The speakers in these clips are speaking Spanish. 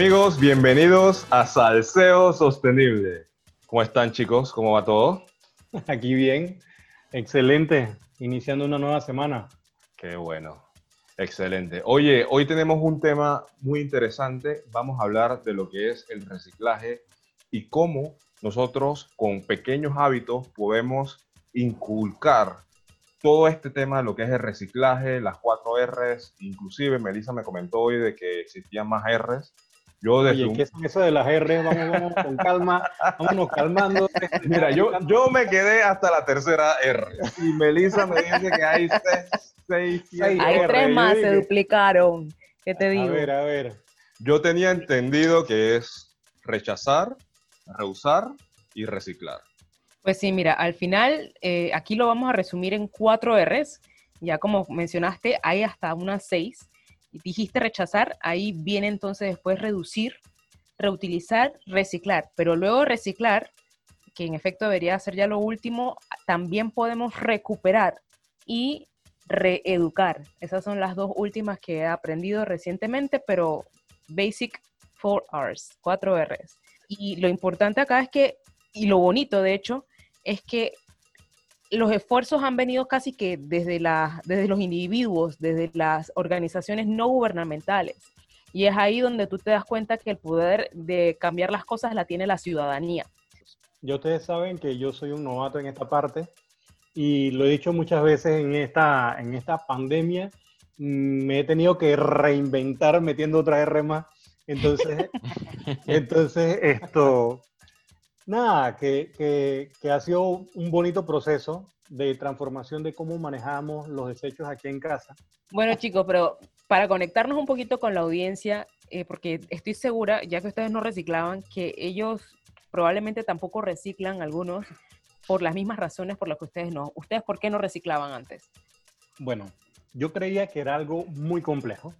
Amigos, bienvenidos a Salseo Sostenible. ¿Cómo están chicos? ¿Cómo va todo? Aquí bien, excelente, iniciando una nueva semana. Qué bueno, excelente. Oye, hoy tenemos un tema muy interesante. Vamos a hablar de lo que es el reciclaje y cómo nosotros con pequeños hábitos podemos inculcar todo este tema de lo que es el reciclaje, las cuatro R's, inclusive Melissa me comentó hoy de que existían más R's. Yo desde Oye, ¿qué es eso de las R's? Vamos, vamos con calma, vámonos calmando. Mira, yo, yo me quedé hasta la tercera R y Melissa me dice que hay seis, seis, siete Hay tres más, se duplicaron. ¿Qué te digo? A ver, a ver. Yo tenía entendido que es rechazar, reusar y reciclar. Pues sí, mira, al final eh, aquí lo vamos a resumir en cuatro R's. Ya como mencionaste, hay hasta unas seis. Dijiste rechazar, ahí viene entonces después reducir, reutilizar, reciclar. Pero luego reciclar, que en efecto debería ser ya lo último, también podemos recuperar y reeducar. Esas son las dos últimas que he aprendido recientemente, pero basic four R's, cuatro R's. Y lo importante acá es que, y lo bonito de hecho, es que los esfuerzos han venido casi que desde, la, desde los individuos, desde las organizaciones no gubernamentales. Y es ahí donde tú te das cuenta que el poder de cambiar las cosas la tiene la ciudadanía. Yo ustedes saben que yo soy un novato en esta parte y lo he dicho muchas veces en esta, en esta pandemia, mm, me he tenido que reinventar metiendo otra R más. Entonces, entonces esto, Nada, que, que, ha sido un bonito proceso de transformación de cómo manejamos los desechos aquí en casa. Bueno, chicos, pero para conectarnos un poquito con la audiencia, eh, porque estoy segura, ya que ustedes no reciclaban, que ellos probablemente tampoco reciclan algunos por las mismas razones por las que ustedes no. ¿Ustedes por qué no reciclaban antes? Bueno, yo creía que era algo muy complejo,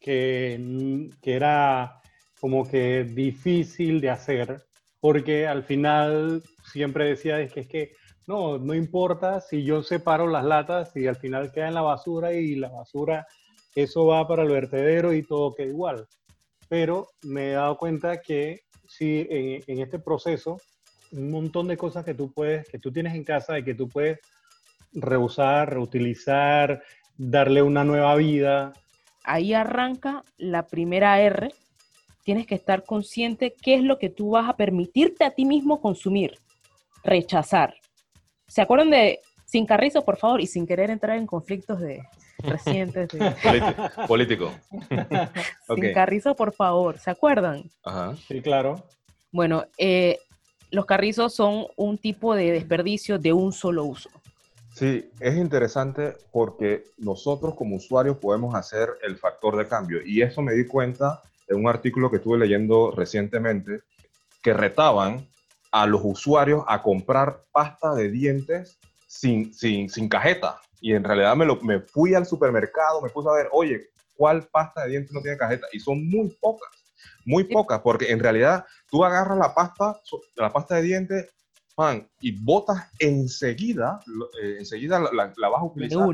que, que era como que difícil de hacer porque al final siempre decía es que es que no, no importa si yo separo las latas y al final queda en la basura y la basura, eso va para el vertedero y todo queda igual. Pero me he dado cuenta que sí, en, en este proceso, un montón de cosas que tú puedes, que tú tienes en casa y que tú puedes reusar, reutilizar, darle una nueva vida. Ahí arranca la primera R, tienes que estar consciente qué es lo que tú vas a permitirte a ti mismo consumir, rechazar. ¿Se acuerdan de sin carrizo, por favor, y sin querer entrar en conflictos de recientes? Político. Sin carrizo, por favor, ¿se acuerdan? Ajá. Sí, claro. Bueno, eh, los carrizos son un tipo de desperdicio de un solo uso. Sí, es interesante porque nosotros como usuarios podemos hacer el factor de cambio y eso me di cuenta en un artículo que estuve leyendo recientemente que retaban a los usuarios a comprar pasta de dientes sin, sin, sin cajeta. Y en realidad me, lo, me fui al supermercado, me puse a ver, oye, ¿cuál pasta de dientes no tiene cajeta? Y son muy pocas, muy pocas, porque en realidad tú agarras la pasta, la pasta de dientes, pan, y botas enseguida, eh, enseguida la, la, vas a utilizar.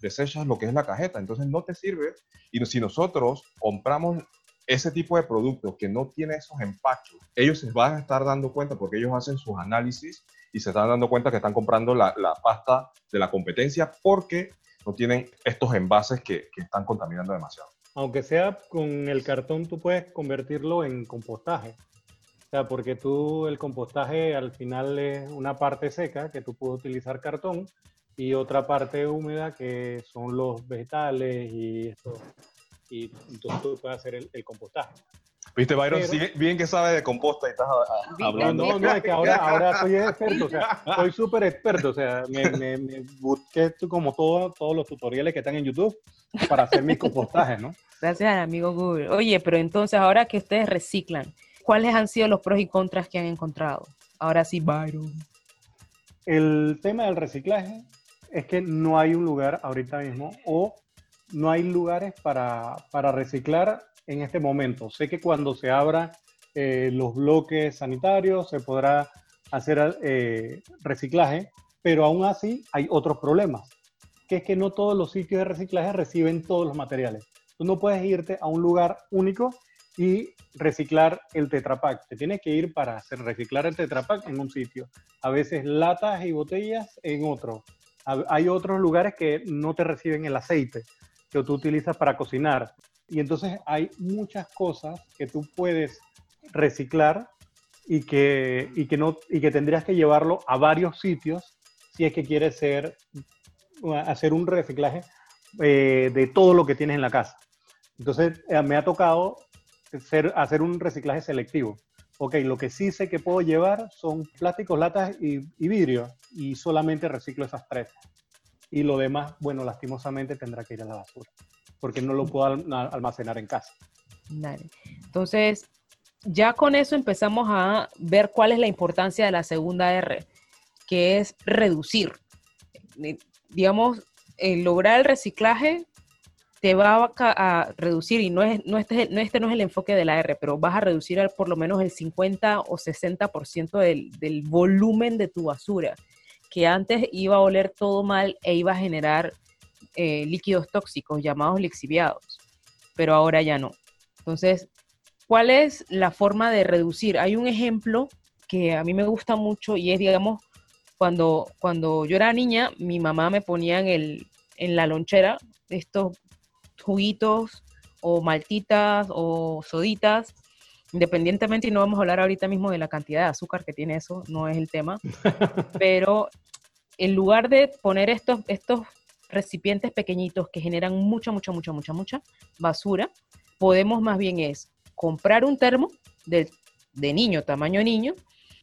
Desechas lo que es la cajeta, entonces no te sirve. Y si nosotros compramos ese tipo de productos que no tiene esos empachos, ellos se van a estar dando cuenta porque ellos hacen sus análisis y se están dando cuenta que están comprando la, pasta de la competencia porque no tienen estos envases que, que, están contaminando demasiado. Aunque sea con el cartón, tú puedes convertirlo en compostaje. O sea, porque tú el compostaje al final es una parte seca que tú puedes utilizar cartón y otra parte húmeda que son los vegetales y esto, y entonces tú puedes hacer el, compostaje. Viste, Byron, bien que sabe de composta y estás hablando. No, no, es que ahora, ahora soy experto, o sea, soy súper experto, o sea, me, me, busqué como todo, todos los tutoriales que están en YouTube para hacer mis compostajes, ¿no? Gracias amigo Google. Oye, pero entonces ahora que ustedes reciclan, ¿cuáles han sido los pros y contras que han encontrado? Ahora sí, Byron. El tema del reciclaje es que no hay un lugar ahorita mismo o no hay lugares para, reciclar en este momento. Sé que cuando se abran eh, los bloques sanitarios se podrá hacer eh, reciclaje, pero aún así hay otros problemas, que es que no todos los sitios de reciclaje reciben todos los materiales. Tú no puedes irte a un lugar único y reciclar el tetrapack. Te tienes que ir para hacer reciclar el tetrapack en un sitio. A veces latas y botellas en otro. Hay otros lugares que no te reciben el aceite que tú utilizas para cocinar. Y entonces hay muchas cosas que tú puedes reciclar y que, y que, no, y que tendrías que llevarlo a varios sitios si es que quieres ser, hacer un reciclaje eh, de todo lo que tienes en la casa. Entonces eh, me ha tocado hacer un reciclaje selectivo. Ok, lo que sí sé que puedo llevar son plásticos, latas y, vidrio y solamente reciclo esas tres. Y lo demás, bueno, lastimosamente tendrá que ir a la basura porque no lo puedo almacenar en casa. Entonces, ya con eso empezamos a ver cuál es la importancia de la segunda R, que es reducir. Eh, digamos, lograr el reciclaje te va a, reducir, y no, es, no, este, no, este no es el enfoque de la R, pero vas a reducir al, por lo menos el 50 o 60% del, del volumen de tu basura, que antes iba a oler todo mal e iba a generar eh, líquidos tóxicos llamados lixiviados, pero ahora ya no. Entonces, ¿cuál es la forma de reducir? Hay un ejemplo que a mí me gusta mucho y es, digamos, cuando, cuando yo era niña, mi mamá me ponía en, el, en la lonchera estos juguitos o maltitas o soditas, independientemente, y no vamos a hablar ahorita mismo de la cantidad de azúcar que tiene eso, no es el tema, pero en lugar de poner estos, estos recipientes pequeñitos que generan mucha, mucha, mucha, mucha, mucha basura, podemos más bien es comprar un termo de, de niño, tamaño niño,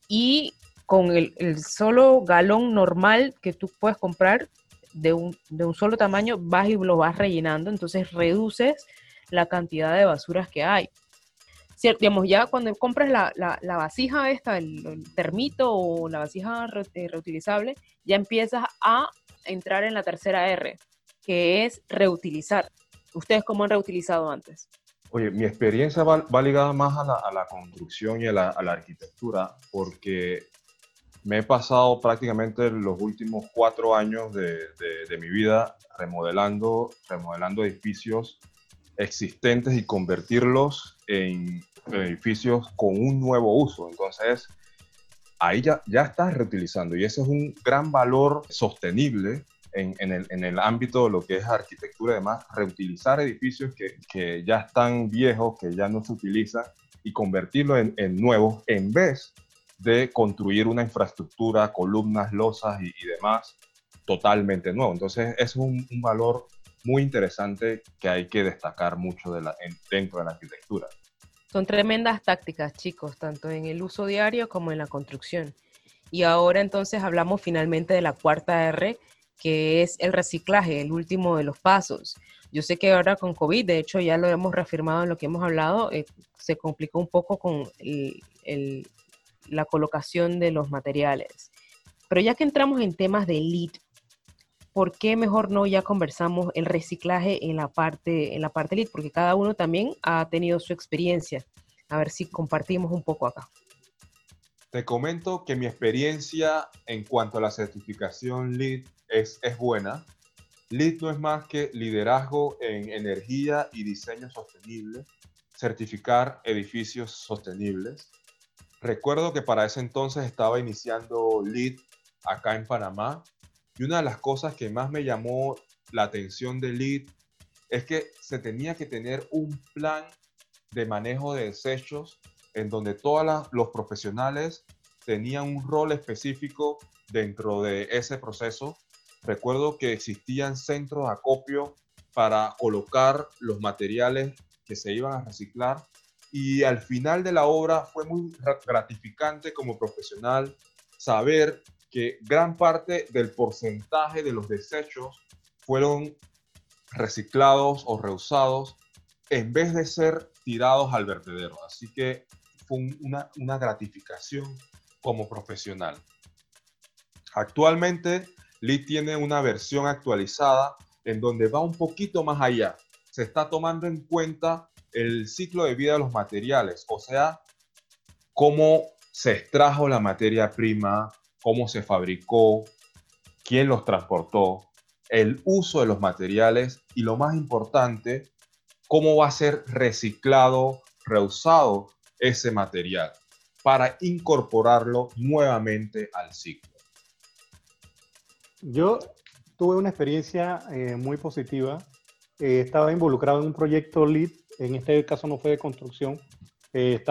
y con el, el, solo galón normal que tú puedes comprar, de un, de un solo tamaño, vas y lo vas rellenando, entonces reduces la cantidad de basuras que hay. Digamos, ya cuando compras la, la, vasija esta, el, termito o la vasija eh, reutilizable, ya empiezas a entrar en la tercera R, que es reutilizar. ¿Ustedes cómo han reutilizado antes? Oye, mi experiencia va, ligada más a la, a la, construcción y a la, a la arquitectura, porque me he pasado prácticamente los últimos cuatro años de, de, mi vida remodelando, remodelando edificios existentes y convertirlos en edificios con un nuevo uso. Entonces, ahí ya, ya estás reutilizando y ese es un gran valor sostenible en, en, el, en, el, ámbito de lo que es arquitectura y demás, reutilizar edificios que, que, ya están viejos, que ya no se utilizan y convertirlos en, en nuevos en vez de construir una infraestructura, columnas, losas y, demás totalmente nuevo. Entonces, es un, valor muy interesante que hay que destacar mucho de la, dentro de la arquitectura. Son tremendas tácticas, chicos, tanto en el uso diario como en la construcción. Y ahora entonces hablamos finalmente de la cuarta R, que es el reciclaje, el último de los pasos. Yo sé que ahora con COVID, de hecho ya lo hemos reafirmado en lo que hemos hablado, eh, se complicó un poco con la colocación de los materiales. Pero ya que entramos en temas de lead, ¿por qué mejor no ya conversamos el reciclaje en la parte en la parte lead? Porque cada uno también ha tenido su experiencia. A ver si compartimos un poco acá. Te comento que mi experiencia en cuanto a la certificación LEED es, es buena. LEED no es más que liderazgo en energía y diseño sostenible, certificar edificios sostenibles. Recuerdo que para ese entonces estaba iniciando LEED acá en Panamá y una de las cosas que más me llamó la atención de LEED es que se tenía que tener un plan de manejo de desechos en donde todos los profesionales tenían un rol específico dentro de ese proceso. Recuerdo que existían centros de acopio para colocar los materiales que se iban a reciclar y al final de la obra fue muy gratificante como profesional saber que gran parte del porcentaje de los desechos fueron reciclados o reusados en vez de ser tirados al vertedero. Así que fue una, una gratificación como profesional. Actualmente, Lee tiene una versión actualizada en donde va un poquito más allá. Se está tomando en cuenta el ciclo de vida de los materiales, o sea, cómo se extrajo la materia prima, cómo se fabricó, quién los transportó, el uso de los materiales y lo más importante, cómo va a ser reciclado reusado ese material para incorporarlo nuevamente al ciclo? Yo tuve una experiencia eh, muy positiva. Eh, estaba involucrado en un proyecto LEED, en este caso no fue de construcción, eh,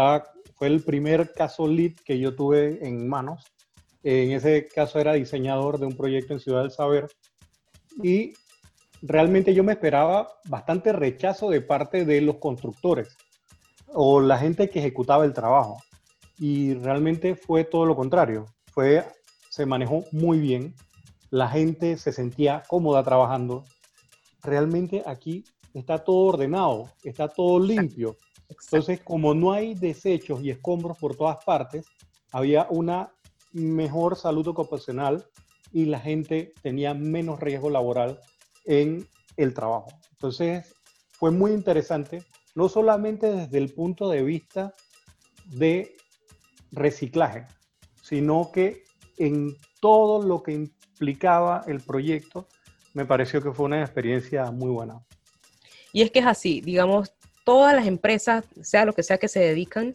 fue el primer caso LEED que yo tuve en manos. En ese caso era diseñador de un proyecto en Ciudad del Saber y realmente yo me esperaba bastante rechazo de parte de los constructores o la gente que ejecutaba el trabajo. Y realmente fue todo lo contrario. Fue, se manejó muy bien la gente se sentía cómoda trabajando. Realmente aquí está todo ordenado, está todo limpio. Entonces, como no hay desechos y escombros por todas partes, había una mejor salud ocupacional y la gente tenía menos riesgo laboral en el trabajo. Entonces, fue muy interesante, no solamente desde el punto de vista de reciclaje, sino que en todo lo que explicaba el proyecto, me pareció que fue una experiencia muy buena. Y es que es así, digamos, todas las empresas, sea lo que sea que se dedican,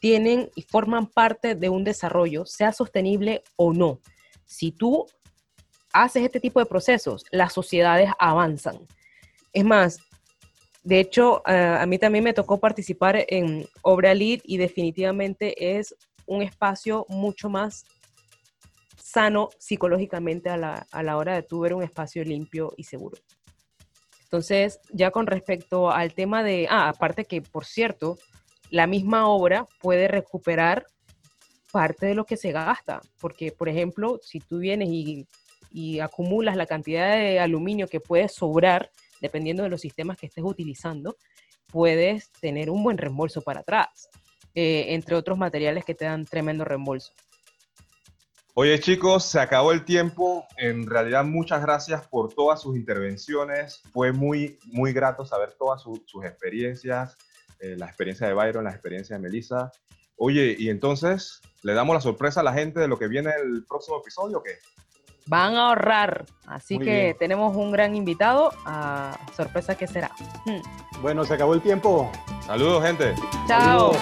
tienen y forman parte de un desarrollo, sea sostenible o no. Si tú haces este tipo de procesos, las sociedades avanzan. Es más, de hecho, eh, a mí también me tocó participar en Obra Lead y definitivamente es un espacio mucho más sano psicológicamente a la, hora de tu ver un espacio limpio y seguro. Entonces, ya con respecto al tema de, ah, aparte que, por cierto, la misma obra puede recuperar parte de lo que se gasta, porque, por ejemplo, si tú vienes y, acumulas la cantidad de aluminio que puedes sobrar, dependiendo de los sistemas que estés utilizando, puedes tener un buen reembolso para atrás, eh, entre otros materiales que te dan tremendo reembolso. Oye chicos, se acabó el tiempo. En realidad muchas gracias por todas sus intervenciones. Fue muy, muy grato saber todas sus experiencias, eh, la experiencia de Byron, la experiencia de Melissa. Oye, y entonces, ¿le damos la sorpresa a la gente de lo que viene el próximo episodio o qué? Van a ahorrar, así que tenemos un gran invitado. A sorpresa que será. Hmm. Bueno, se acabó el tiempo. Saludos, gente. Chao.